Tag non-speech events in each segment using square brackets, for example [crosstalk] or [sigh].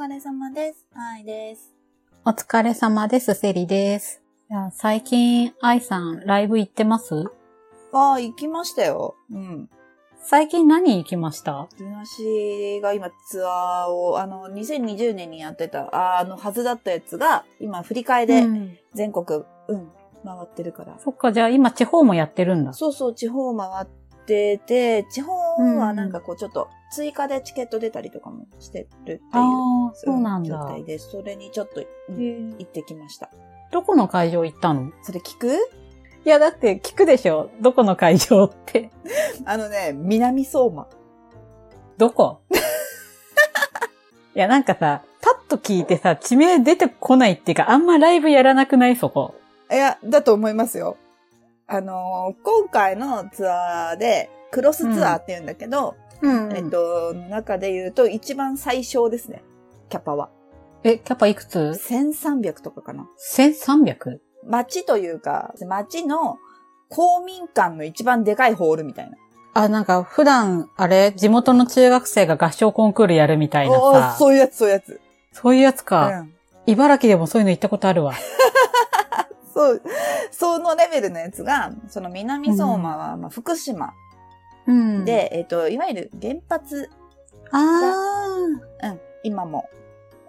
疲れ様です。はいです。お疲れ様です、セリです。いや最近、愛さん、ライブ行ってます？ああ、行きましたよ。うん。最近何行きました？ルナシーが今ツアーを、あの、2020年にやってた、ああのはずだったやつが、今振り替えでうん全国、うん、回ってるから。そっか、じゃあ今地方もやってるんだ。そうそう、地方回ってて、地方はなんかこうちょっと追加でチケット出たりとかもしてるっていう。そうなん状だ。態で、それにちょっと、行ってきました。どこの会場行ったの？それ聞く？いや、だって聞くでしょどこの会場って。あのね、南相馬。どこ？[laughs] いや、なんかさ、パッと聞いてさ、地名出てこないっていうか、あんまライブやらなくない？そこ。いや、だと思いますよ。あのー今回のツアーで、クロスツアーって言うんだけど、うんえっと、の中で言うと一番最小ですね。キャパは。え、キャパいくつ？1300とかかな。?1300? 町というか、町の公民館の一番でかいホールみたいな。あ、なんか普段、あれ、地元の中学生が合唱コンクールやるみたいなさ。そういうやつ、そういうやつ。そういうやつうか。ん。茨城でもそういうの行ったことあるわ。[laughs] そう、そのレベルのやつが、その南相馬は、まあ、福島うん。、で、えっと、いわゆる原発あうん、今も、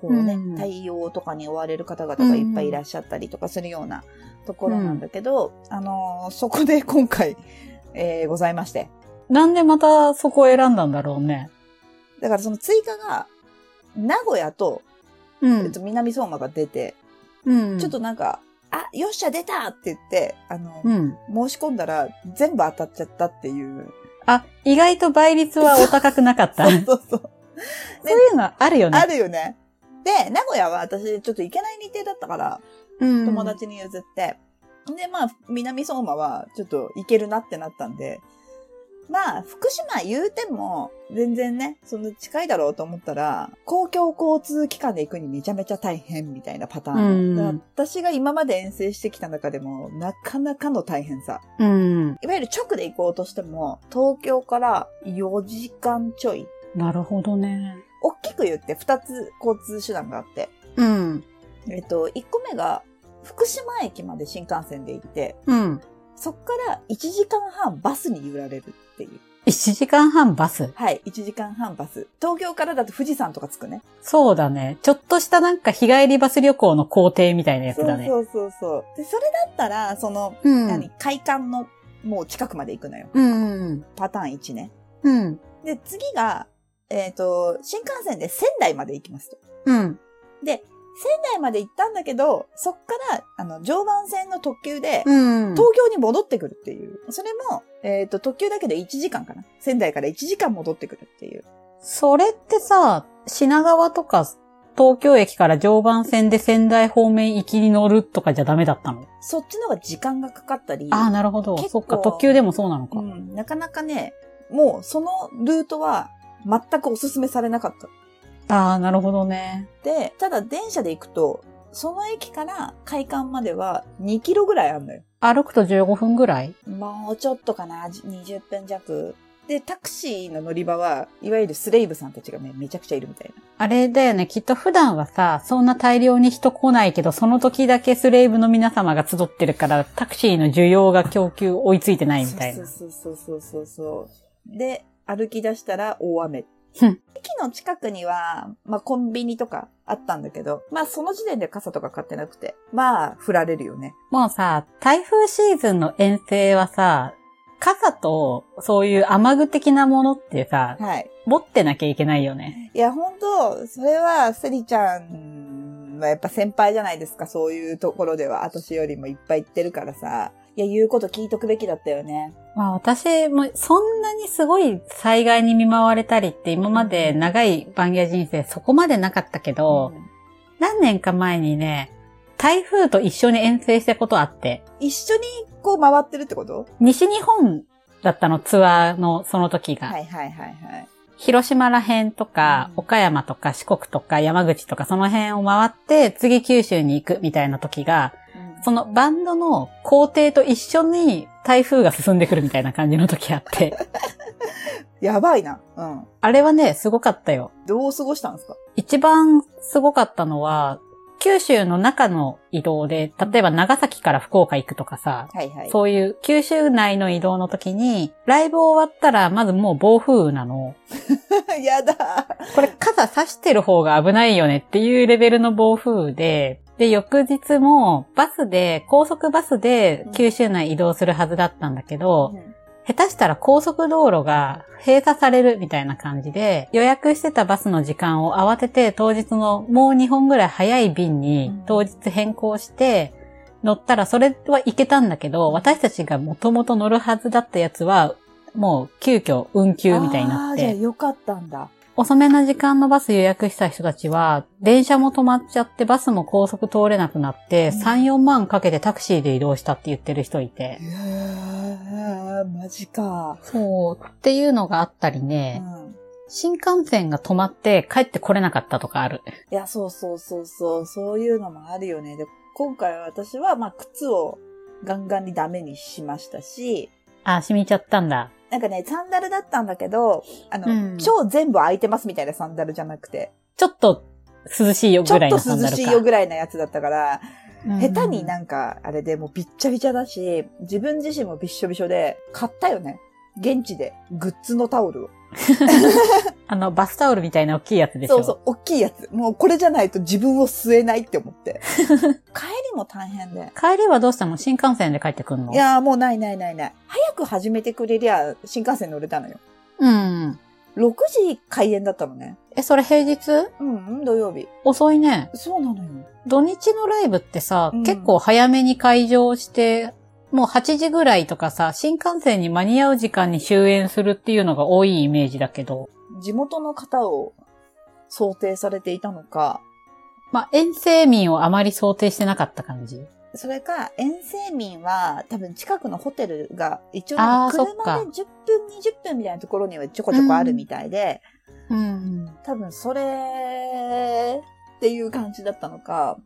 こうね、うん対応とかに追われる方々がいっぱいいらっしゃったりとかするようなところなんだけど、あのーそこで [laughs] 今回、えーございまして。ー。なんでまたそこを選んだんだろうね。だからその追加が、名古屋と、うえっと、南相馬が出て、うん。ちょっとなんか、あ、よっしゃ出たって言って、あの、うん。申し込んだら全部当たっちゃったっていう。あ、意外と倍率はお高くなかった。[laughs] そうそうそう。[laughs] そういうのあるよね。あるよね。で、名古屋は私ちょっと行けない日程だったから、うん友。達に譲って。で、まあ、南相馬はちょっと行けるなってなったんで、まあ、福島言うても、全然ね、そんな近いだろうと思ったら、公共交通機関で行くにめちゃめちゃ大変みたいなパターン。うん私が今まで遠征してきた中でも、なかなかの大変さ。うん。いわゆる直で行こうとしても、東京から4時間ちょい。なるほどね。大きく言って2つ交通手段があって、うん。えっと、1個目が、福島駅まで新幹線で行って、うん。そっから1時間半バスに揺られるっていう。1時間半バス。はい、1時間半バス。東京からだと富士山とか着くね。そうだね。ちょっとしたなんか日帰りバス旅行の工程みたいなやつだね。そうそうそう。で、それだったら、その、うん。何、海岸のもう近くまで行くのよ。うん。パターン1ね。うん。で、次が、えっ、と、新幹線で仙台まで行きますと。うん。で、仙台まで行ったんだけど、そっから、あの、常磐線の特急で、うん。東京に戻ってくるっていう。それも、えっ、と、特急だけで1時間かな。仙台から1時間戻ってくるっていう。それってさ、品川とか東京駅から常磐線で仙台方面行きに乗るとかじゃダメだったの？そっちの方が時間がかかったり、ああ、なるほど。そっか、特急でもそうなのか。うん、なかなかね、もうそのルートは全くお勧めされなかった。ああ、なるほどね。で、ただ電車で行くと、その駅から海岸までは2キロぐらいあるのよ。歩くと15分ぐらい？もうちょっとかな、じ20分弱。で、タクシーの乗り場は、いわゆるスレイブさんたちがね、めちゃくちゃいるみたいな。あれだよね。きっと普段はさ、そんな大量に人来ないけど、その時だけスレイブの皆様が集ってるから、タクシーの需要が供給追いついてないみたいな。そうそうそうそうそう。で、歩き出したら大雨。ふん駅の近くには、まあコンビニとかあったんだけど、まあその時点で傘とか買ってなくて、まあ降られるよね。もうさ、台風シーズンの遠征はさ、傘とそういう雨具的なものってさ、はい。持ってなきゃいけないよね。いや、本当それは、セリちゃんはやっぱ先輩じゃないですか、そういうところでは。私よりもいっぱい言ってるからさ。いや、言うこと聞いとくべきだったよね。まあ私もそんなにすごい災害に見舞われたりって今まで長いバンギャ人生そこまでなかったけど、うん何年か前にね、台風と一緒に遠征したことあって、一緒にこう回ってるってこと？西日本だったのツアーのその時が。はいはいはいはい。広島ら辺とか、うん岡山とか四国とか山口とかその辺を回って次九州に行くみたいな時が、そのバンドの工程と一緒に台風が進んでくるみたいな感じの時あって。[laughs] やばいな。うん。あれはね、すごかったよ。どう過ごしたんですか？一番すごかったのは、九州の中の移動で、例えば長崎から福岡行くとかさ、はいはい。そういう九州内の移動の時に、ライブ終わったらまずもう暴風雨なの。[laughs] やだ。これ傘差してる方が危ないよねっていうレベルの暴風雨で、で、翌日もバスで、高速バスで九州内移動するはずだったんだけど、下手したら高速道路が閉鎖されるみたいな感じで、予約してたバスの時間を慌てて当日のもう2本ぐらい早い便にうん。当日変更して、乗ったらそれは行けたんだけど、私たちがもともと乗るはずだったやつは、もう急遽運休みたいになっあーじゃあて、よかったんだ。遅めな時間のバス予約した人たちは、電車も止まっちゃってバスも高速通れなくなって、うん3、4万かけてタクシーで移動したって言ってる人いて。いやー、マジか。そう、っていうのがあったりうね、ん。新幹線が止まって帰ってこれなかったとかある。いや、そうそうそうそう、そういうのもあるよね。で、今回は私は、まあ、靴をガンガンにダメにしましたし、あ、染みちゃったんだ。なんかね、サンダルだったんだけど、あの、うん超全部空いてますみたいなサンダルじゃなくて、ちょっと涼しいよちょっとぐらいのサンダルか。涼しいよぐらいなやつだったから、うん下手になんか、あれでもうびっちゃびちゃだし、自分自身もびっしょびしょで、買ったよね。現地で、グッズのタオルを。[laughs] あの、バスタオルみたいな大きいやつでしょ？そうそう、大きいやつ。もうこれじゃないと自分を吸えないって思って。[laughs] 帰りも大変で。帰りはどうしたの？新幹線で帰ってくんの？いやーもうないないないない。早く始めてくれりゃ、新幹線乗れたのよ。うん。6時開演だったのね。え、それ平日？うん、うん、土曜日。遅いね。そうなのよ。土日のライブってさ、うん結構早めに会場して、もう8時ぐらいとかさ、新幹線に間に合う時間に終演するっていうのが多いイメージだけど、地元の方を想定されていたのか、まあ、遠征民をあまり想定してなかった感じ。それか、遠征民は多分近くのホテルが一応車で10分、20分みたいなところにはちょこちょこあるみたいで、うん。多分それっていう感じだったのか、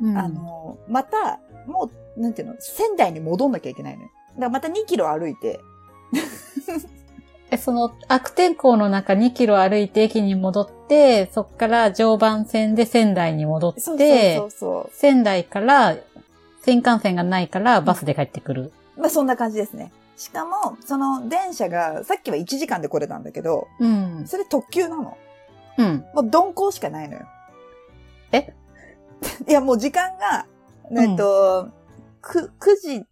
うん、あの、また、もう、なんていうの、仙台に戻んなきゃいけないのよ。だからまた2キロ歩いて、[laughs] え、その悪天候の中2キロ歩いて駅に戻って、そっから常磐線で仙台に戻って、そうそうそうそ仙台から新幹線がないからバスで帰ってくる。う。まあそんな感じですね。しかも、その電車が、さっきは1時間で来れたんだけど、うん。それ特急なの。うん。もう鈍行しかないのよ。え？[laughs] いや、もう時間が、えっと、く、9時、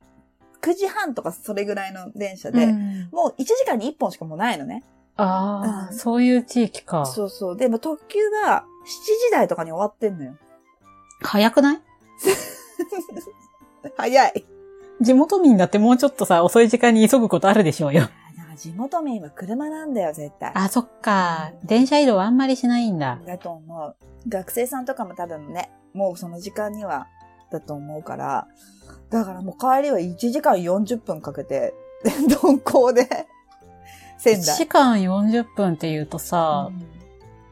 9時半とかそれぐらいの電車で、うんもう1時間に1本しかもうないのね。ああ、うんそういう地域か。そうそう。でも特急が7時台とかに終わってんのよ。早くない？[laughs] 早い。地元民だってもうちょっとさ、遅い時間に急ぐことあるでしょうよ。地元民は車なんだよ、絶対。あ、そっか。電車移動あんまりしないんだ。だと思う。学生さんとかも多分ね、もうその時間には、だと思うから。だからもう帰りは1時間40分かけて、[laughs] 鈍行で、[laughs] 仙1台。時間40分って言うとさ、うん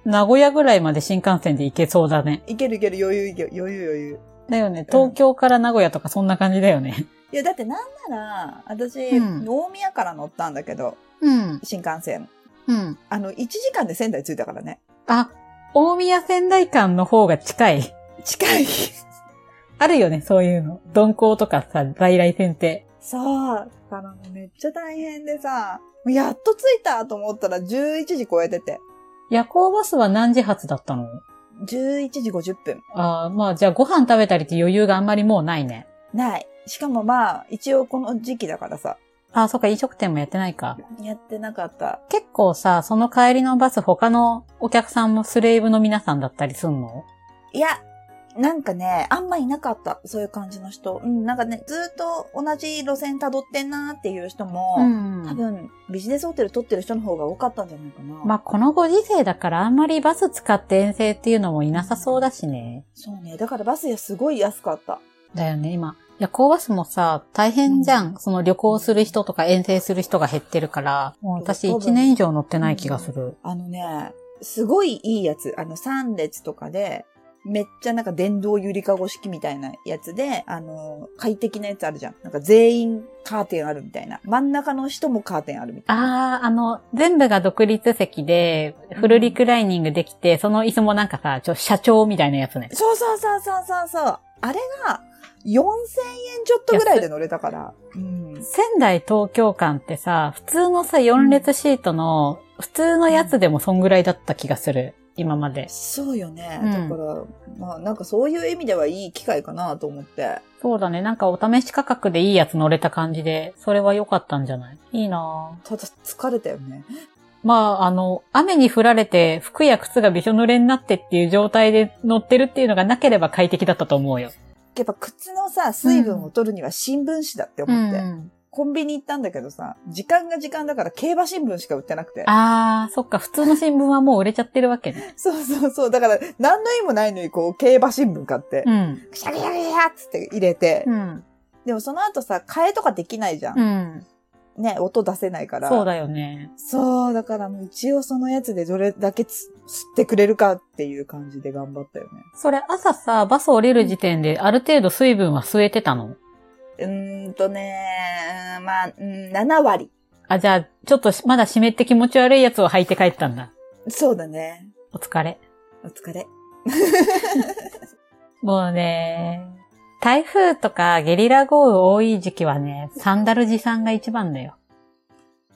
名古屋ぐらいまで新幹線で行けそうだね。いけるいける、余裕余裕余裕。だよね。東京から名古屋とかそんな感じだよね。いや、だってなんなら、私、うん大宮から乗ったんだけど、うん。新幹線。うん。あの、1時間で仙台着いたからね。あ、大宮仙台間の方が近い。近い。[laughs] あるよね、そういうの。鈍行とかさ、在来線って。そう。だからめっちゃ大変でさ、やっと着いたと思ったら11時超えてて。夜行バスは何時発だったの？11時50分。ああ、まあじゃあご飯食べたりって余裕があんまりもうないね。ない。しかもまあ、一応この時期だからさ、ああ、そっか、飲食店もやってないか。やってなかった。結構さ、その帰りのバス他のお客さんもスレイブの皆さんだったりすんの？いや、なんかね、あんまいなかった。そういう感じの人。うん、なんかね、ずっと同じ路線辿ってんなっていう人も、ん多分、ビジネスホテル取ってる人の方が多かったんじゃないかな。まあこのご時世だからあんまりバス使って遠征っていうのもいなさそうだしね。そうね。だからバスやすごい安かった。だよね、今。夜行バスもさ、大変じゃん。うんその旅行する人とか遠征する人が減ってるから、もう私多分1年以上乗ってない気がする。あのね、すごいいいやつ。あの、3列とかで、めっちゃなんか電動ゆりかご式みたいなやつで、あの、快適なやつあるじゃん。なんか全員カーテンあるみたいな。真ん中の人もカーテンあるみたいな。あー、あの、全部が独立席で、フルリクライニングできて、その椅子もなんかさ、ちょ、社長みたいなやつね。そうそうそうそうそうそう。あれが、4000円ちょっとぐらいで乗れたから。うん。仙台東京間ってさ、普通のさ、4列シートの、普通のやつでもそんぐらいだった気がする。今まで。そうよね。うんだから、まあなんかそういう意味ではいい機会かなと思って。そうだね。なんかお試し価格でいいやつ乗れた感じで、それは良かったんじゃない？いいなぁただ疲れたよね。まあ、あの、雨に降られて服や靴がびしょ濡れになってっていう状態で乗ってるっていうのがなければ快適だったと思うよ。やっぱ靴のさ、水分を取るには新聞紙だって思って。うんコンビニ行ったんだけどさ、時間が時間だから競馬新聞しか売ってなくて。あー、そっか、普通の新聞はもう売れちゃってるわけね。[laughs] そうそうそう。だから、何の意味もないのに、こう、競馬新聞買って、うん。くしゃくしゃくしゃっつって入れて、うん。でもその後さ、替えとかできないじゃん。うん。ね、音出せないから。そうだよね。そう、だからもう一応そのやつでどれだけつ吸ってくれるかっていう感じで頑張ったよね。それ朝さ、バス降りる時点である程度水分は吸えてたの？うーんとね、まあ、うん、7割。あ、じゃあ、ちょっとしまだ湿って気持ち悪いやつを履いて帰ったんだ。そうだね。お疲れ。お疲れ。[laughs] もうね、台風とかゲリラ豪雨多い時期はね、サンダル持参が一番だよ。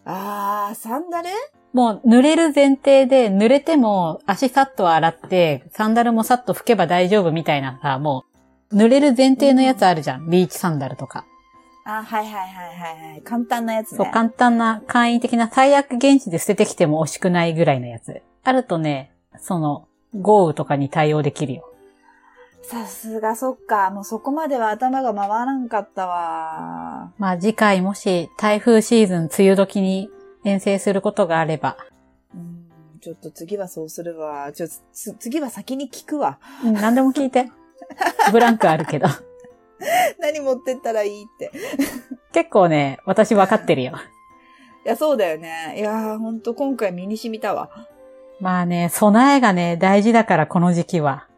あー、サンダル？もう濡れる前提で、濡れても足さっと洗って、サンダルもさっと拭けば大丈夫みたいなさ、もう、濡れる前提のやつあるじゃん。ビーチサンダルとか。あ、はいはいはいはいはい。簡単なやつね。そう、簡単な、簡易的な最悪現地で捨ててきても惜しくないぐらいのやつ。あるとね、その、豪雨とかに対応できるよ。さすがそっか。もうそこまでは頭が回らんかったわ。まあ次回もし台風シーズン梅雨時に遠征することがあれば、うん、ちょっと次はそうするわ。ちょっとつ次は先に聞くわ。うん、何でも聞いて。[laughs] ブランクあるけど。[laughs] 何持ってったらいいって。結構ね、私分かってるよ。いや、そうだよね。いやー、ほんと今回身に染みたわ。まあね、備えがね、大事だからこの時期は。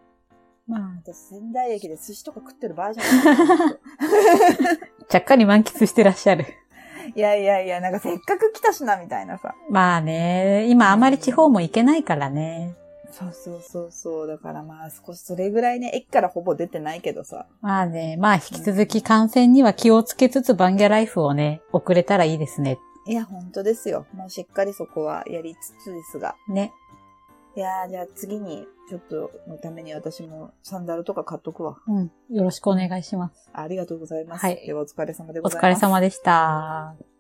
まあ、私仙台駅で寿司とか食ってる場合じゃない。[laughs] ちゃっかり満喫してらっしゃる。いやいやいや、なんかせっかく来たしな、みたいなさ。まあね、今あまり地方も行けないからね。そうそうそうそう。だからまあ少しそれぐらいね、駅からほぼ出てないけどさ。まあね、まあ引き続き感染には気をつけつつバンギャライフをね、送れたらいいですね。いや、本当ですよ。もうしっかりそこはやりつつですが。ね。いやー、じゃあ次に、ちょっとのために私もサンダルとか買っとくわ。うん。よろしくお願いします。ありがとうございます。はいではお疲れ様でおございます。疲れ様でした。